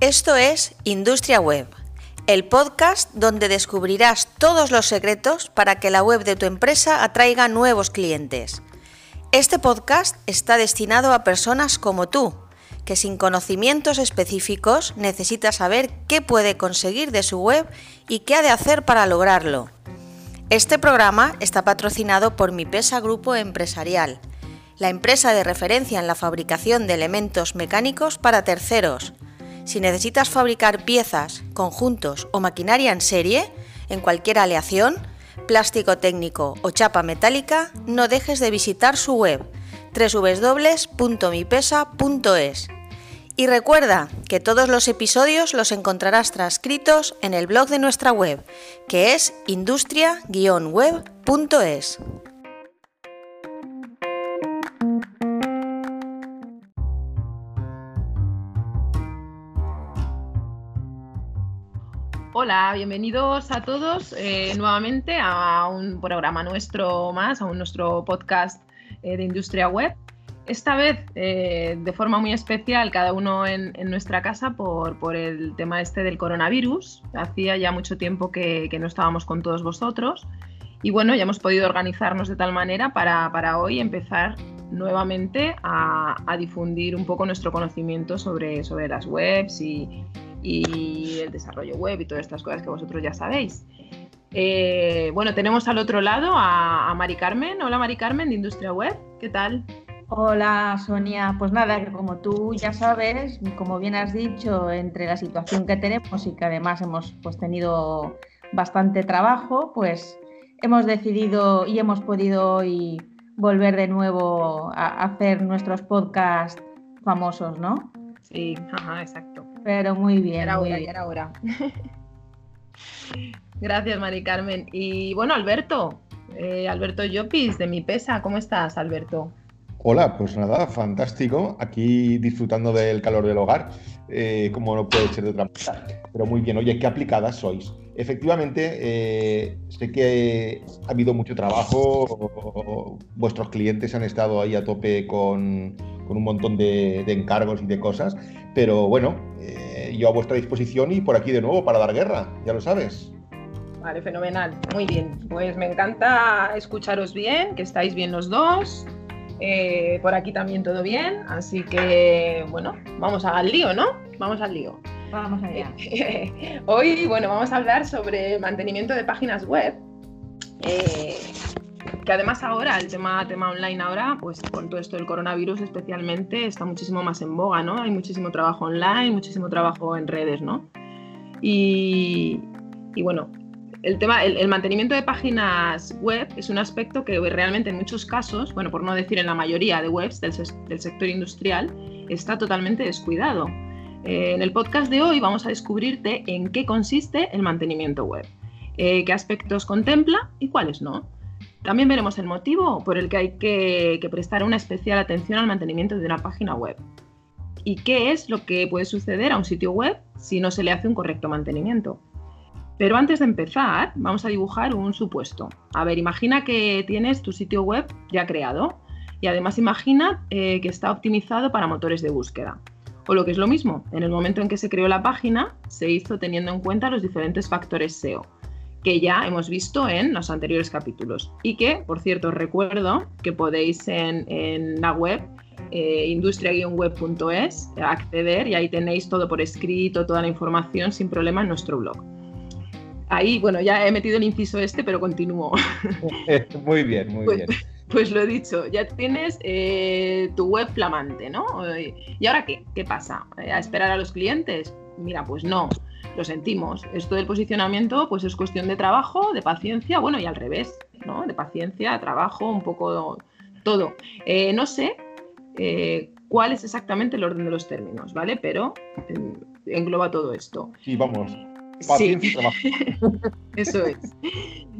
Esto es Industria Web, el podcast donde descubrirás todos los secretos para que la web de tu empresa atraiga nuevos clientes. Este podcast está destinado a personas como tú, que sin conocimientos específicos necesita saber qué puede conseguir de su web y qué ha de hacer para lograrlo. Este programa está patrocinado por Mi Pesa Grupo Empresarial, la empresa de referencia en la fabricación de elementos mecánicos para terceros, si necesitas fabricar piezas, conjuntos o maquinaria en serie, en cualquier aleación, plástico técnico o chapa metálica, no dejes de visitar su web www.mipesa.es. Y recuerda que todos los episodios los encontrarás transcritos en el blog de nuestra web, que es industria-web.es. Hola, bienvenidos a todos eh, nuevamente a un programa nuestro más, a un nuestro podcast eh, de Industria Web. Esta vez eh, de forma muy especial, cada uno en, nuestra casa por, el tema este del coronavirus. Hacía ya mucho tiempo que, no estábamos con todos vosotros y bueno, ya hemos podido organizarnos de tal manera para, hoy empezar nuevamente a, a, difundir un poco nuestro conocimiento sobre, sobre las webs y, y el desarrollo web y todas estas cosas que vosotros ya sabéis. Eh, bueno, tenemos al otro lado a, Mari Carmen. Hola Mari Carmen de Industria Web, ¿qué tal? Hola Sonia, pues nada, que como tú ya sabes, como bien has dicho, entre la situación que tenemos y que además hemos pues, tenido bastante trabajo, pues hemos decidido y hemos podido hoy volver de nuevo a hacer nuestros podcasts famosos, ¿no? Sí, ajá, exacto. Pero muy bien. Era hora, era hora. Gracias, Mari Carmen. Y bueno, Alberto, eh, Alberto Llopis de Mi Pesa, ¿cómo estás, Alberto? Hola, pues nada, fantástico. Aquí disfrutando del calor del hogar, eh, como no puede ser de otra manera. Pero muy bien, oye, qué aplicadas sois. Efectivamente, eh, sé que ha habido mucho trabajo, vuestros clientes han estado ahí a tope con, un montón de, encargos y de cosas, pero bueno, eh, yo a vuestra disposición y por aquí de nuevo para dar guerra, ya lo sabes. Vale, fenomenal, muy bien. Pues me encanta escucharos bien, que estáis bien los dos. Eh, por aquí también todo bien, así que bueno, vamos al lío, ¿no? Vamos al lío. Vamos allá. Hoy, bueno, vamos a hablar sobre mantenimiento de páginas web. Eh, que además ahora, el tema, tema online ahora, pues con todo esto del coronavirus especialmente, está muchísimo más en boga, ¿no? Hay muchísimo trabajo online, muchísimo trabajo en redes, ¿no? Y, bueno, el tema, el, mantenimiento de páginas web es un aspecto que realmente en muchos casos, bueno, por no decir en la mayoría de webs del, del sector industrial, está totalmente descuidado. Eh, en el podcast de hoy vamos a descubrirte en qué consiste el mantenimiento web, eh, qué aspectos contempla y cuáles no. También veremos el motivo por el que hay que, prestar una especial atención al mantenimiento de una página web. ¿Y qué es lo que puede suceder a un sitio web si no se le hace un correcto mantenimiento? Pero antes de empezar, vamos a dibujar un supuesto. A ver, imagina que tienes tu sitio web ya creado y además imagina eh, que está optimizado para motores de búsqueda. O lo que es lo mismo, en el momento en que se creó la página, se hizo teniendo en cuenta los diferentes factores SEO, que ya hemos visto en los anteriores capítulos. Y que, por cierto, recuerdo que podéis en, la web eh, industria-web.es acceder y ahí tenéis todo por escrito, toda la información sin problema en nuestro blog. Ahí, bueno, ya he metido el inciso este, pero continúo. muy bien, muy pues, bien. Pues lo he dicho, ya tienes eh, tu web flamante, ¿no? ¿Y ahora qué? ¿Qué pasa? ¿A esperar a los clientes? Mira, pues no, lo sentimos. Esto del posicionamiento pues es cuestión de trabajo, de paciencia, bueno, y al revés, ¿no? De paciencia, trabajo, un poco todo. Eh, no sé eh, cuál es exactamente el orden de los términos, ¿vale? Pero engloba todo esto. Sí, vamos, Sí. Eso es.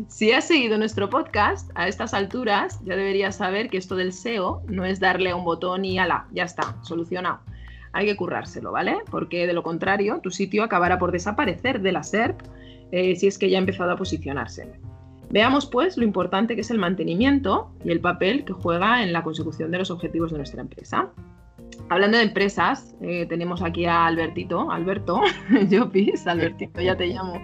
Si has seguido nuestro podcast a estas alturas, ya deberías saber que esto del SEO no es darle a un botón y ala, ya está, solucionado. Hay que currárselo, ¿vale? Porque de lo contrario, tu sitio acabará por desaparecer de la SERP eh, si es que ya ha empezado a posicionarse. Veamos pues lo importante que es el mantenimiento y el papel que juega en la consecución de los objetivos de nuestra empresa. hablando de empresas, eh, tenemos aquí a Albertito, Alberto, Jopis, Albertito, ya te llamo.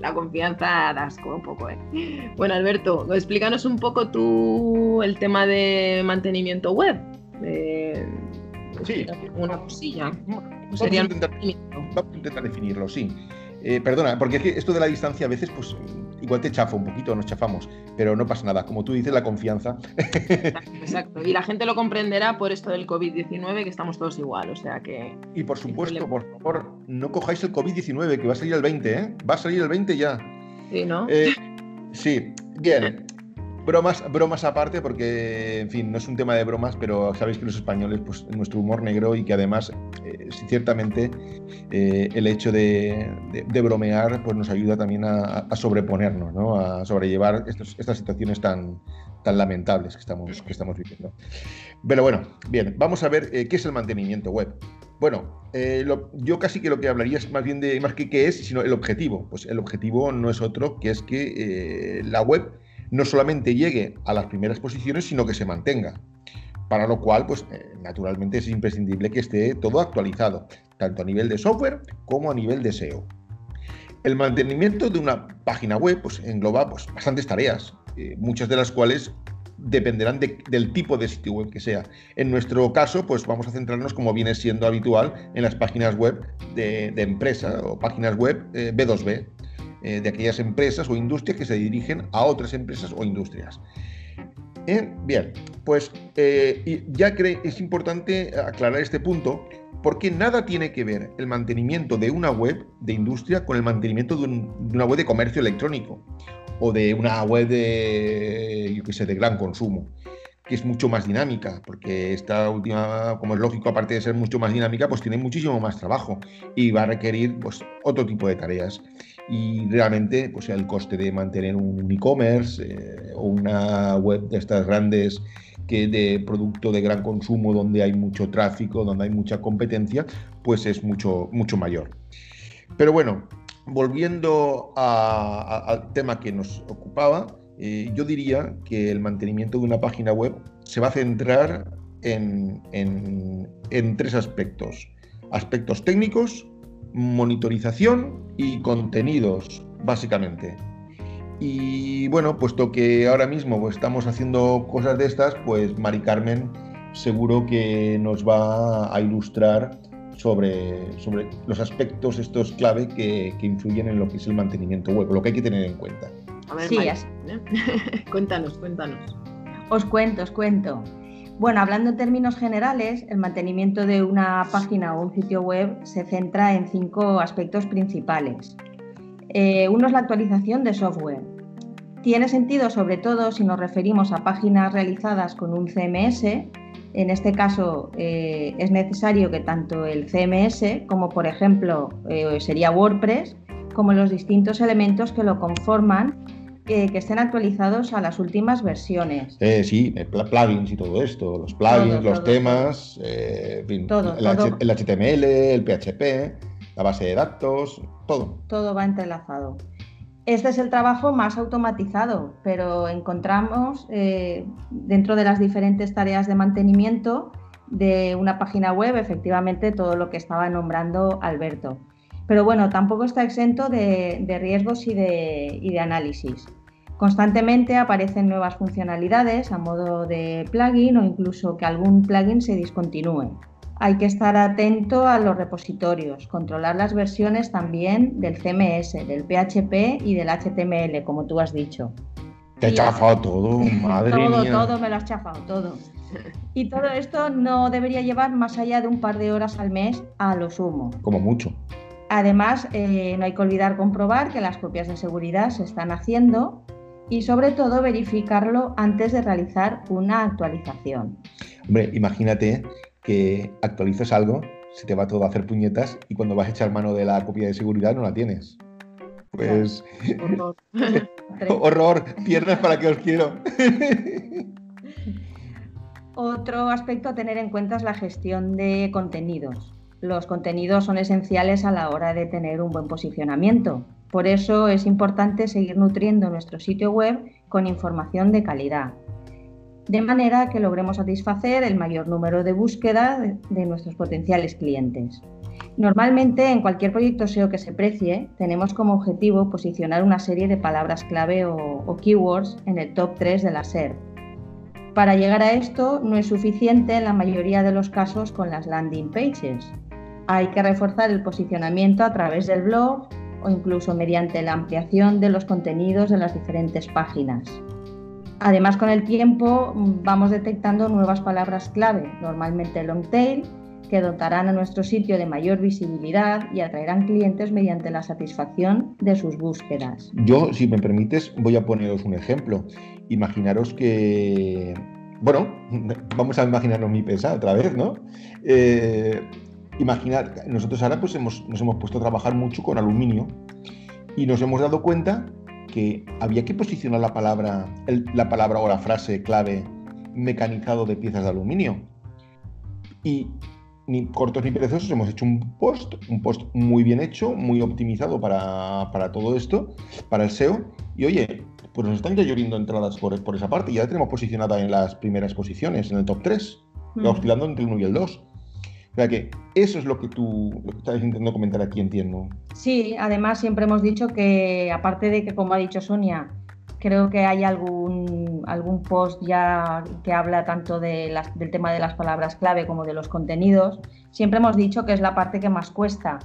La confianza da asco un poco, ¿eh? Bueno, Alberto, explícanos un poco tú el tema de mantenimiento web. Sí. Una cosilla. Vamos, a intentar, vamos a intentar definirlo, sí. Eh, perdona, porque es que esto de la distancia a veces, pues igual te chafa un poquito, nos chafamos, pero no pasa nada. Como tú dices, la confianza. Exacto, Y la gente lo comprenderá por esto del COVID-19, que estamos todos igual, o sea que. Y por supuesto, por favor, no cojáis el COVID-19, que va a salir el 20, ¿eh? Va a salir el 20 ya. Sí, ¿no? Eh, sí, bien. Bromas, bromas aparte, porque, en fin, no es un tema de bromas, pero sabéis que los españoles, pues, nuestro humor negro y que además, eh, ciertamente, eh, el hecho de, bromear, pues nos ayuda también a, sobreponernos, ¿no? A sobrellevar estas situaciones tan, lamentables que estamos, que estamos viviendo. Pero bueno, bien, vamos a ver eh, qué es el mantenimiento web. Bueno, yo casi que lo que hablaría es más bien de, más que qué es, sino el objetivo. Pues el objetivo no es otro que es que la web no solamente llegue a las primeras posiciones, sino que se mantenga. Para lo cual, pues eh, naturalmente es imprescindible que esté todo actualizado, tanto a nivel de software como a nivel de SEO. El mantenimiento de una página web pues, engloba pues, bastantes tareas, eh, muchas de las cuales dependerán del tipo de sitio web que sea. En nuestro caso, pues vamos a centrarnos, como viene siendo habitual, en las páginas web de, empresa o páginas web B2B, eh, de aquellas empresas o industrias que se dirigen a otras empresas o industrias. Eh, bien, pues eh, ya es importante aclarar este punto porque nada tiene que ver el mantenimiento de una web de industria con el mantenimiento de, una web de comercio electrónico o de una web de, yo qué sé, de gran consumo que es mucho más dinámica, porque esta última, como es lógico, aparte de ser mucho más dinámica, pues tiene muchísimo más trabajo y va a requerir pues, otro tipo de tareas. Y realmente, pues el coste de mantener un e-commerce eh, o una web de estas grandes que de producto de gran consumo, donde hay mucho tráfico, donde hay mucha competencia, pues es mucho, mucho mayor. Pero bueno, volviendo al tema que nos ocupaba, eh, yo diría que el mantenimiento de una página web se va a centrar en, tres aspectos. Aspectos técnicos, monitorización y contenidos, básicamente. Y bueno, puesto que ahora mismo pues, estamos haciendo cosas de estas, pues Mari Carmen seguro que nos va a ilustrar sobre, sobre los aspectos estos clave que, que influyen en lo que es el mantenimiento web, lo que hay que tener en cuenta. A ver, sí, ¿eh? cuéntanos, cuéntanos. Os cuento, os cuento. Bueno, hablando en términos generales, el mantenimiento de una página o un sitio web se centra en cinco aspectos principales. Eh, uno es la actualización de software. Tiene sentido sobre todo si nos referimos a páginas realizadas con un CMS. En este caso eh, es necesario que tanto el CMS como por ejemplo sería WordPress, como los distintos elementos que lo conforman que, estén actualizados a las últimas versiones. Eh, sí, eh, plugins y todo esto, los plugins, los temas, eh, el, HTML, el PHP, la base de datos, todo. Todo va entrelazado. Este es el trabajo más automatizado, pero encontramos dentro de las diferentes tareas de mantenimiento de una página web, efectivamente, todo lo que estaba nombrando Alberto. Pero bueno, tampoco está exento de, riesgos y de, análisis. Constantemente aparecen nuevas funcionalidades a modo de plugin o incluso que algún plugin se discontinúe. Hay que estar atento a los repositorios, controlar las versiones también del CMS, del PHP y del HTML, como tú has dicho. Te he chafado todo, madre todo, mía. Todo, me lo has chafado, todo. Y todo esto no debería llevar más allá de un par de horas al mes a lo sumo. Como mucho. Además, eh, no hay que olvidar comprobar que las copias de seguridad se están haciendo y sobre todo verificarlo antes de realizar una actualización. Hombre, imagínate que actualizas algo, se te va todo a hacer puñetas y cuando vas a echar mano de la copia de seguridad no la tienes. Pues... Horror. Horror, piernas para que os quiero. Otro aspecto a tener en cuenta es la gestión de contenidos los contenidos son esenciales a la hora de tener un buen posicionamiento. Por eso es importante seguir nutriendo nuestro sitio web con información de calidad. de manera que logremos satisfacer el mayor número de búsqueda de, nuestros potenciales clientes. Normalmente en cualquier proyecto SEO que se precie tenemos como objetivo posicionar una serie de palabras clave o, o keywords en el top 3 de la SERP. Para llegar a esto no es suficiente en la mayoría de los casos con las landing pages. Hay que reforzar el posicionamiento a través del blog o incluso mediante la ampliación de los contenidos de las diferentes páginas. Además, con el tiempo mm, vamos detectando nuevas palabras clave, normalmente long tail, que dotarán a nuestro sitio de mayor visibilidad y atraerán clientes mediante la satisfacción de sus búsquedas. Yo, si me permites, voy a poneros un ejemplo. Imaginaros que, bueno, vamos a imaginarnos mi pesa otra vez, ¿no? Eh, imaginar, nosotros ahora pues hemos, nos hemos puesto a trabajar mucho con aluminio y nos hemos dado cuenta que había que posicionar la palabra, la palabra o la frase clave mecanizado de piezas de aluminio. Y ni cortos ni perezosos hemos hecho un post, un post muy bien hecho, muy optimizado para, todo esto, para el SEO. Y oye, pues nos están ya lloviendo entradas por, por esa parte. Ya la tenemos posicionada en las primeras posiciones, en el top 3, oscilando entre el 1 y el 2. O sea que eso es lo que tú estás intentando comentar aquí, entiendo. Sí, además siempre hemos dicho que, aparte de que, como ha dicho Sonia, creo que hay algún, algún post ya que habla tanto de del tema de las palabras clave como de los contenidos, siempre hemos dicho que es la parte que más cuesta.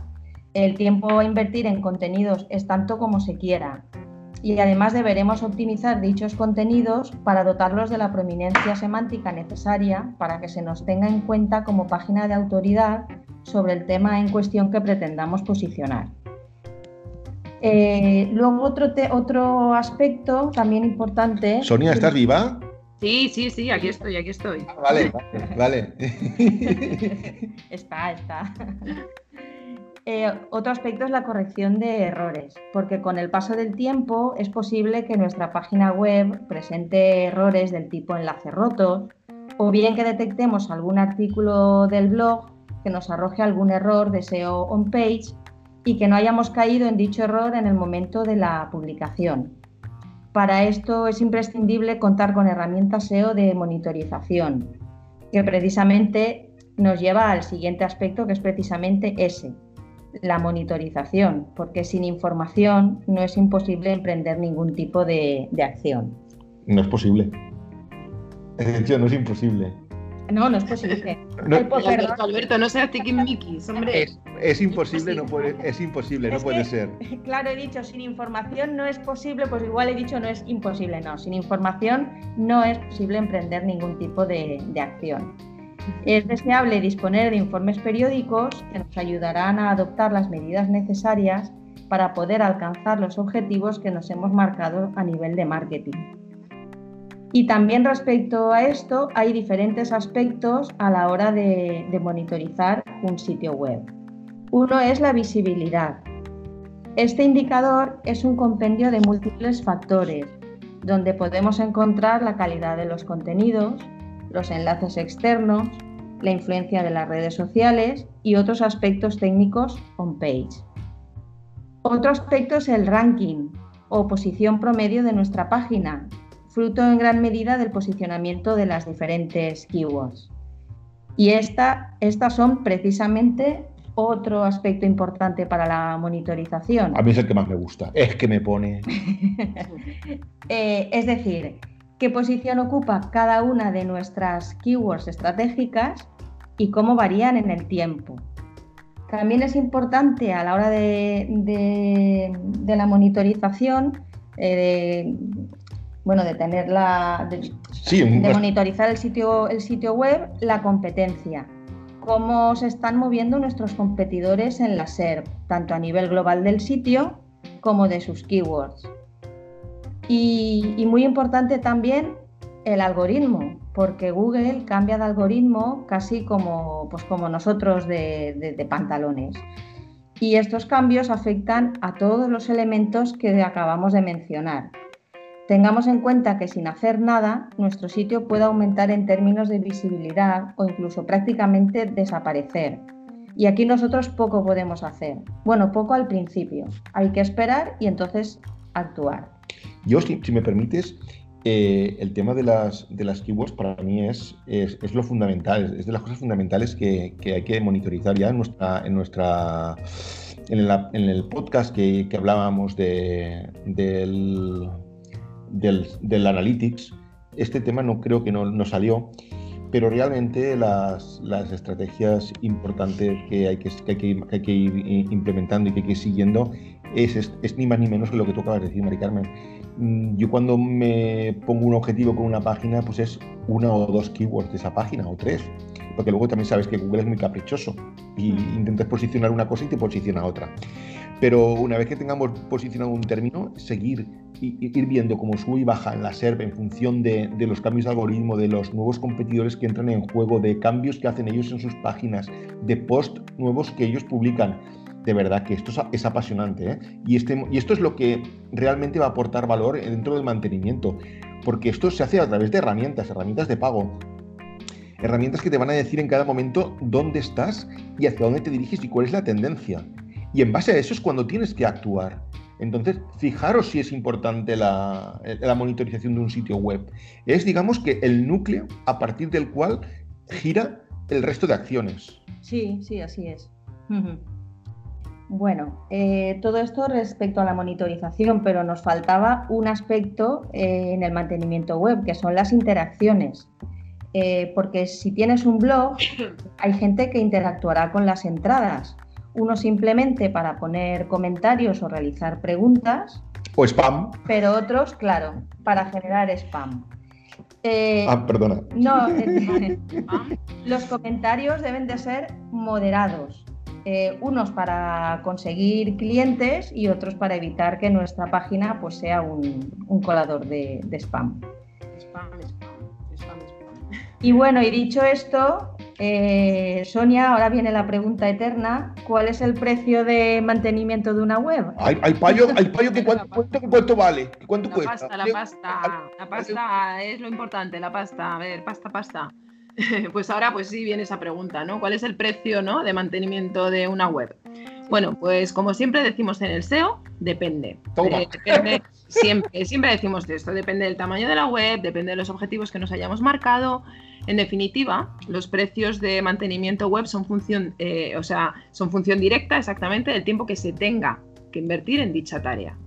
El tiempo a invertir en contenidos es tanto como se quiera y además deberemos optimizar dichos contenidos para dotarlos de la prominencia semántica necesaria para que se nos tenga en cuenta como página de autoridad sobre el tema en cuestión que pretendamos posicionar. Eh, luego otro, otro aspecto también importante... Sonia, ¿estás viva? Sí, sí, sí, aquí estoy, aquí estoy. vale, vale. está, está. Eh, otro aspecto es la corrección de errores, porque con el paso del tiempo es posible que nuestra página web presente errores del tipo enlace roto o bien que detectemos algún artículo del blog que nos arroje algún error de SEO on page y que no hayamos caído en dicho error en el momento de la publicación. Para esto es imprescindible contar con herramientas SEO de monitorización, que precisamente nos lleva al siguiente aspecto que es precisamente ese, la monitorización, porque sin información no es imposible emprender ningún tipo de, acción. No es posible. hecho, no es imposible. No, no es posible. No, Alberto, Alberto, no seas tiquismiquis, hombre. Es, es imposible, no puede, es imposible, no puede ser. Claro, he dicho, sin información no es posible, pues igual he dicho no es imposible, no. Sin información no es posible emprender ningún tipo de, de acción. Es deseable disponer de informes periódicos que nos ayudarán a adoptar las medidas necesarias para poder alcanzar los objetivos que nos hemos marcado a nivel de marketing. Y también respecto a esto hay diferentes aspectos a la hora de, monitorizar un sitio web. Uno es la visibilidad. Este indicador es un compendio de múltiples factores, donde podemos encontrar la calidad de los contenidos, los enlaces externos, la influencia de las redes sociales y otros aspectos técnicos on-page. Otro aspecto es el ranking o posición promedio de nuestra página, fruto en gran medida del posicionamiento de las diferentes keywords. Y esta, estas son precisamente otro aspecto importante para la monitorización. A mí es el que más me gusta, es que me pone... Eh, es decir, qué posición ocupa cada una de nuestras keywords estratégicas y cómo varían en el tiempo. También es importante a la hora de, la monitorización, eh, de, bueno, de tener de, monitorizar el sitio, el sitio web, la competencia. Cómo se están moviendo nuestros competidores en la SERP, tanto a nivel global del sitio como de sus keywords. Y, muy importante también el algoritmo, porque Google cambia de algoritmo casi como, pues como nosotros de, pantalones. Y estos cambios afectan a todos los elementos que acabamos de mencionar. Tengamos en cuenta que sin hacer nada, nuestro sitio puede aumentar en términos de visibilidad o incluso prácticamente desaparecer. Y aquí nosotros poco podemos hacer. Bueno, poco al principio. Hay que esperar y entonces actuar. Yo, si, me permites, eh, el tema de las, de las keywords para mí es, es, lo fundamental, es de las cosas fundamentales que, hay que monitorizar ya en nuestra, en nuestra en, el podcast que, hablábamos de, del, del, analytics. Este tema no creo que no, salió, pero realmente las, las, estrategias importantes que hay que, que, hay que, ir implementando y que hay que ir siguiendo es, es, ni más ni menos que lo que tú acabas de decir, Mari Carmen Mm, yo cuando me pongo un objetivo con una página, pues es una o dos keywords de esa página, o tres. Porque luego también sabes que Google es muy caprichoso y intentas posicionar una cosa y te posiciona otra. Pero una vez que tengamos posicionado un término, seguir ir viendo cómo sube y baja en la SERP en función de, de, los cambios de algoritmo, de los nuevos competidores que entran en juego, de cambios que hacen ellos en sus páginas, de posts nuevos que ellos publican de verdad que esto es, apasionante. ¿eh? Y, este, y esto es lo que realmente va a aportar valor dentro del mantenimiento, porque esto se hace a través de herramientas, herramientas de pago. Herramientas que te van a decir en cada momento dónde estás y hacia dónde te diriges y cuál es la tendencia. Y en base a eso es cuando tienes que actuar. Entonces, fijaros si es importante la, la monitorización de un sitio web. Es, digamos, que el núcleo a partir del cual gira el resto de acciones. Sí, sí, así es. Bueno, eh, todo esto respecto a la monitorización, pero nos faltaba un aspecto eh, en el mantenimiento web, que son las interacciones. Eh, porque si tienes un blog, hay gente que interactuará con las entradas. Uno simplemente para poner comentarios o realizar preguntas. O spam. Pero otros, claro, para generar spam. ah, perdona. No, los comentarios deben de ser moderados eh, unos para conseguir clientes y otros para evitar que nuestra página pues, sea un, colador de, spam. Y bueno, y dicho esto, eh, Sonia, ahora viene la pregunta eterna. ¿Cuál es el precio de mantenimiento de una web? Hay, hay payo, hay payo que cuánto, cuánto, vale. ¿Cuánto la cuesta? Pasta, la pasta, la pasta es lo importante, la pasta. A ver, pasta, pasta. pues ahora pues sí viene esa pregunta, ¿no? ¿Cuál es el precio ¿no? de mantenimiento de una web? Bueno, pues como siempre decimos en el SEO, depende. Eh, depende siempre, siempre decimos de esto, depende del tamaño de la web, depende de los objetivos que nos hayamos marcado. En definitiva, los precios de mantenimiento web son función, eh, o sea, son función directa exactamente del tiempo que se tenga que invertir en dicha tarea.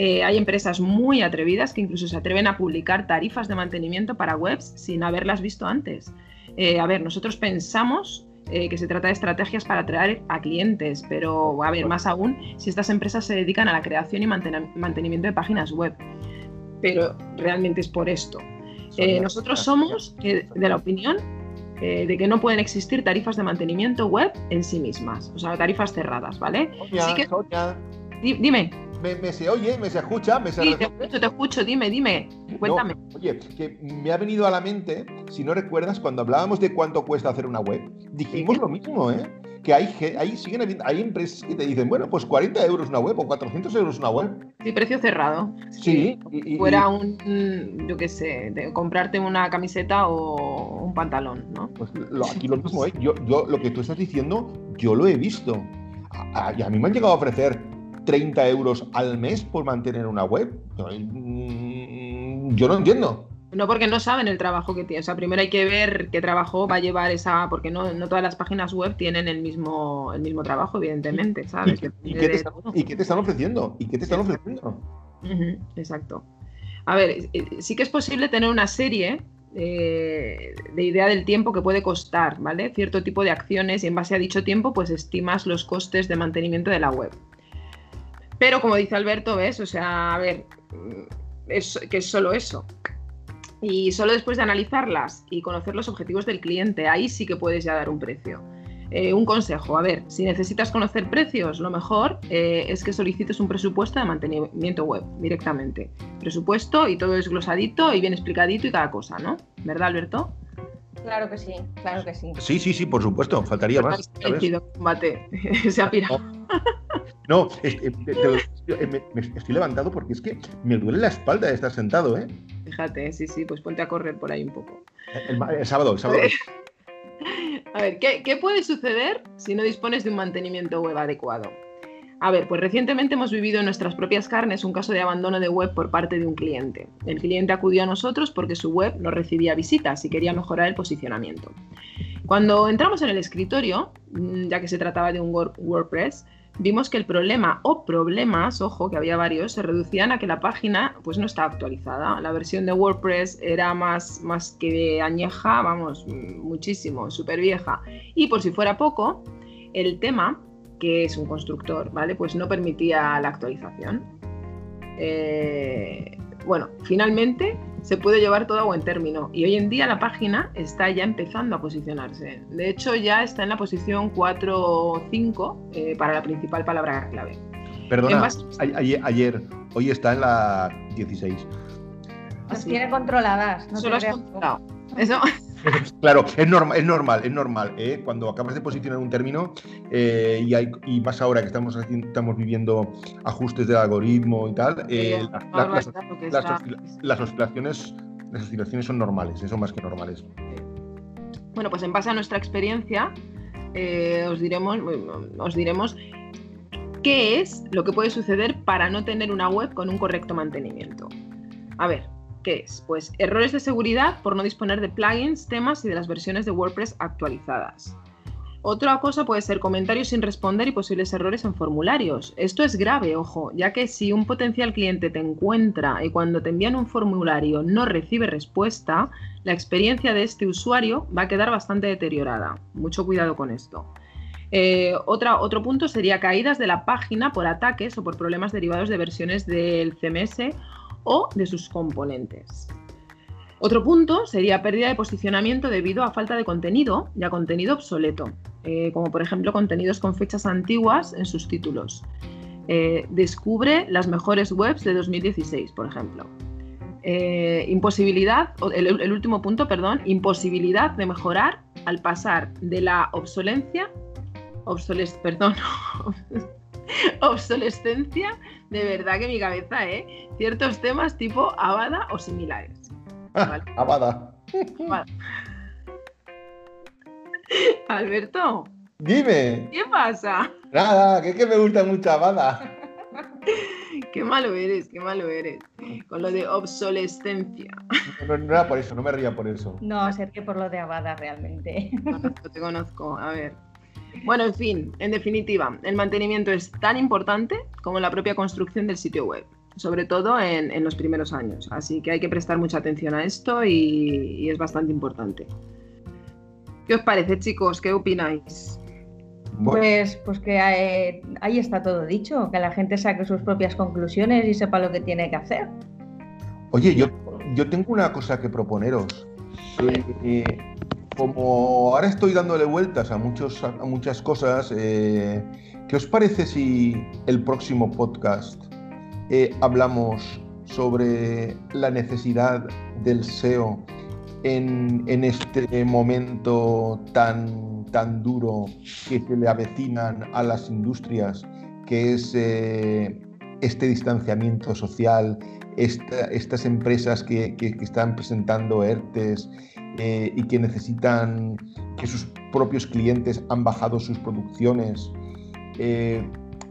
Eh, hay empresas muy atrevidas que incluso se atreven a publicar tarifas de mantenimiento para webs sin haberlas visto antes. Eh, a ver, nosotros pensamos eh, que se trata de estrategias para atraer a clientes, pero a ver, más aún si estas empresas se dedican a la creación y mantenimiento de páginas web. Pero realmente es por esto. nosotros somos de la opinión de que no pueden existir tarifas de mantenimiento web en sí mismas, o sea, tarifas cerradas, ¿vale? dime me, se oye, me se escucha, me se Sí, te escucho, te escucho, dime, dime, cuéntame. oye, que me ha venido a la mente, si no recuerdas, cuando hablábamos de cuánto cuesta hacer una web, dijimos lo mismo, ¿eh? Que hay, hay, siguen hay empresas que te dicen, bueno, pues 40 euros una web o 400 euros una web. Sí, precio cerrado. Sí. fuera un, yo qué sé, de comprarte una camiseta o un pantalón, ¿no? Pues aquí lo mismo, ¿eh? Yo, yo, lo que tú estás diciendo, yo lo he visto. y a mí me han llegado a ofrecer 30 euros al mes por mantener una web. Yo no entiendo. No, porque no saben el trabajo que tiene. O sea, primero hay que ver qué trabajo va a llevar esa. Porque no, no todas las páginas web tienen el mismo, el mismo trabajo, evidentemente, ¿sabes? ¿Y, qué, te están, ofreciendo? ¿Y qué te están ofreciendo? exacto. A ver, eh, sí que es posible tener una serie eh, de idea del tiempo que puede costar, ¿vale? Cierto tipo de acciones y en base a dicho tiempo, pues estimas los costes de mantenimiento de la web. Pero como dice Alberto, ¿ves? O sea, a ver, es, que es solo eso. Y solo después de analizarlas y conocer los objetivos del cliente, ahí sí que puedes ya dar un precio. Eh, un consejo, a ver, si necesitas conocer precios, lo mejor eh, es que solicites un presupuesto de mantenimiento web directamente. Presupuesto y todo desglosadito y bien explicadito y cada cosa, ¿no? ¿Verdad, Alberto? Claro que sí, claro que sí. Sí, sí, sí, por supuesto, faltaría más. combate, se ha pirado. No, eh, me, estoy levantado porque es que me duele la espalda de estar sentado, ¿eh? Fíjate, sí, sí, pues ponte a correr por ahí un poco. El, sábado, el sábado. A ver, ¿qué, puede suceder si no dispones de un mantenimiento web adecuado? A ver, pues recientemente hemos vivido en nuestras propias carnes un caso de abandono de web por parte de un cliente. El cliente acudió a nosotros porque su web no recibía visitas y quería mejorar el posicionamiento. Cuando entramos en el escritorio, mm, ya que se trataba de un WordPress, vimos que el problema o problemas, ojo, que había varios, se reducían a que la página pues no estaba actualizada. La versión de WordPress era más, más que añeja, vamos, muchísimo, súper vieja. Y por si fuera poco, el tema que es un constructor, ¿vale? Pues no permitía la actualización. Eh, bueno, finalmente se puede llevar todo a buen término y hoy en día la página está ya empezando a posicionarse. De hecho, ya está en la posición 4 o 5 eh, para la principal palabra clave. Perdona, ayer, hoy está en la 16. Las tiene controladas. No Solo has controlado. Eso. claro, es, normal, es normal, es normal. ¿eh? Cuando acabas de posicionar un término eh, y, hay, y, más ahora que estamos, estamos viviendo ajustes del algoritmo y tal, eh, las, oscilaciones, las oscilaciones son normales, son más que normales. Bueno, pues en base a nuestra experiencia, os, diremos, os diremos qué es lo que puede suceder para no tener una web con un correcto mantenimiento. A ver, ¿Qué es? Pues errores de seguridad por no disponer de plugins, temas y de las versiones de WordPress actualizadas. Otra cosa puede ser comentarios sin responder y posibles errores en formularios. Esto es grave, ojo, ya que si un potencial cliente te encuentra y cuando te envían un formulario no recibe respuesta, la experiencia de este usuario va a quedar bastante deteriorada. Mucho cuidado con esto. Eh, otro punto sería caídas de la página por ataques o por problemas derivados de versiones del CMS o de sus componentes. Otro punto sería pérdida de posicionamiento debido a falta de contenido y a contenido obsoleto, eh, como por ejemplo contenidos con fechas antiguas en sus títulos. Eh, descubre las mejores webs de 2016, por ejemplo. Eh, imposibilidad, el, último punto, perdón, imposibilidad de mejorar al pasar de la obsolencia, obsoles, perdón, obsolescencia, de verdad que mi cabeza, ¿eh? Ciertos temas tipo Abada o similares. ¿vale? Abada. Alberto. Dime. ¿Qué pasa? Nada, que es que me gusta mucho Abada. qué malo eres, qué malo eres. Con lo de obsolescencia. No, no, era por eso, no me ría por eso. No, ser que por lo de Abada realmente. te conozco, a ver. Bueno, en fin, en definitiva, el mantenimiento es tan importante como la propia construcción del sitio web, sobre todo en, los primeros años. Así que hay que prestar mucha atención a esto y, es bastante importante. ¿Qué os parece, chicos? ¿Qué opináis? Pues, pues que eh, ahí está todo dicho, que la gente saque sus propias conclusiones y sepa lo que tiene que hacer. Oye, yo, yo tengo una cosa que proponeros. Eh, como ahora estoy dándole vueltas a, muchos, a muchas cosas, eh, ¿qué os parece si el próximo podcast eh, hablamos sobre la necesidad del SEO en, este momento tan, tan duro que se le avecinan a las industrias, que es eh, este distanciamiento social, estas empresas que, que, están presentando ERTES, eh, y que necesitan que sus propios clientes han bajado sus producciones. Eh,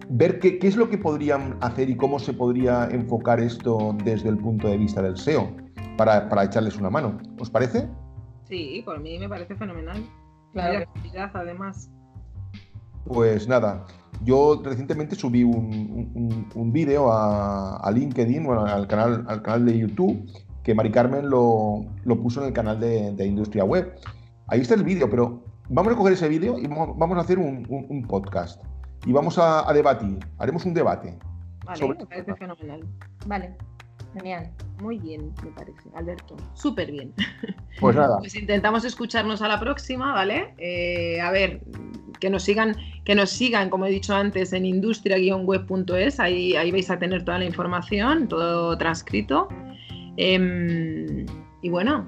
ver qué, es lo que podrían hacer y cómo se podría enfocar esto desde el punto de vista del SEO para, para echarles una mano. ¿Os parece? Sí, por mí me parece fenomenal. Claro. además. Pues nada, yo recientemente subí un, un, vídeo a, a, LinkedIn, bueno, al canal, al canal de YouTube, que Mari Carmen lo, puso en el canal de, Industria Web. Ahí está el vídeo, pero vamos a coger ese vídeo y vamos, a hacer un, podcast. Y vamos a, debatir, haremos un debate. Vale, me parece fenomenal. Vale, genial. Muy bien, me parece, Alberto. Súper bien. Pues nada. Pues intentamos escucharnos a la próxima, ¿vale? Eh, a ver, que nos sigan, que nos sigan, como he dicho antes, en industria-web.es, ahí, ahí vais a tener toda la información, todo transcrito. Em, y bueno,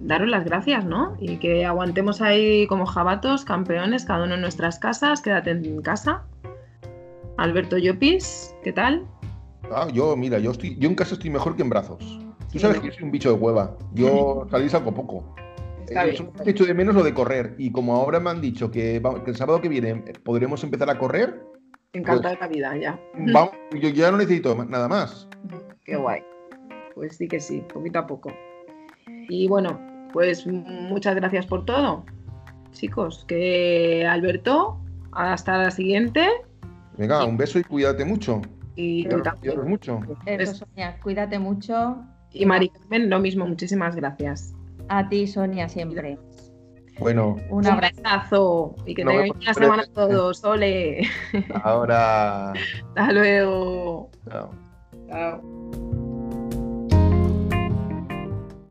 daros las gracias, ¿no? Y que aguantemos ahí como jabatos, campeones, cada uno en nuestras casas, quédate en casa. Alberto Llopis, ¿qué tal? Ah, yo, mira, yo estoy, yo en casa estoy mejor que en brazos. Tú sabes que yo soy un bicho de hueva. Yo salí salgo poco. He eh, hecho de menos lo de correr. Y como ahora me han dicho que, que, el sábado que viene podremos empezar a correr, Encantada de la vida, ya. Vamos, yo ya no necesito nada más. Qué guay. Pues sí que sí, poquito a poco. Y bueno, pues muchas gracias por todo, chicos. Que Alberto, hasta la siguiente. Venga, un beso y cuídate mucho. Y tú también. Mucho. Eso, Sonia, cuídate mucho. Y Mari Carmen, lo mismo, muchísimas gracias. A ti, Sonia, siempre. Bueno, Un abrazo. y que tengáis una semana pronto. todos. Ole. ahora. Hasta luego. Chao. Chao.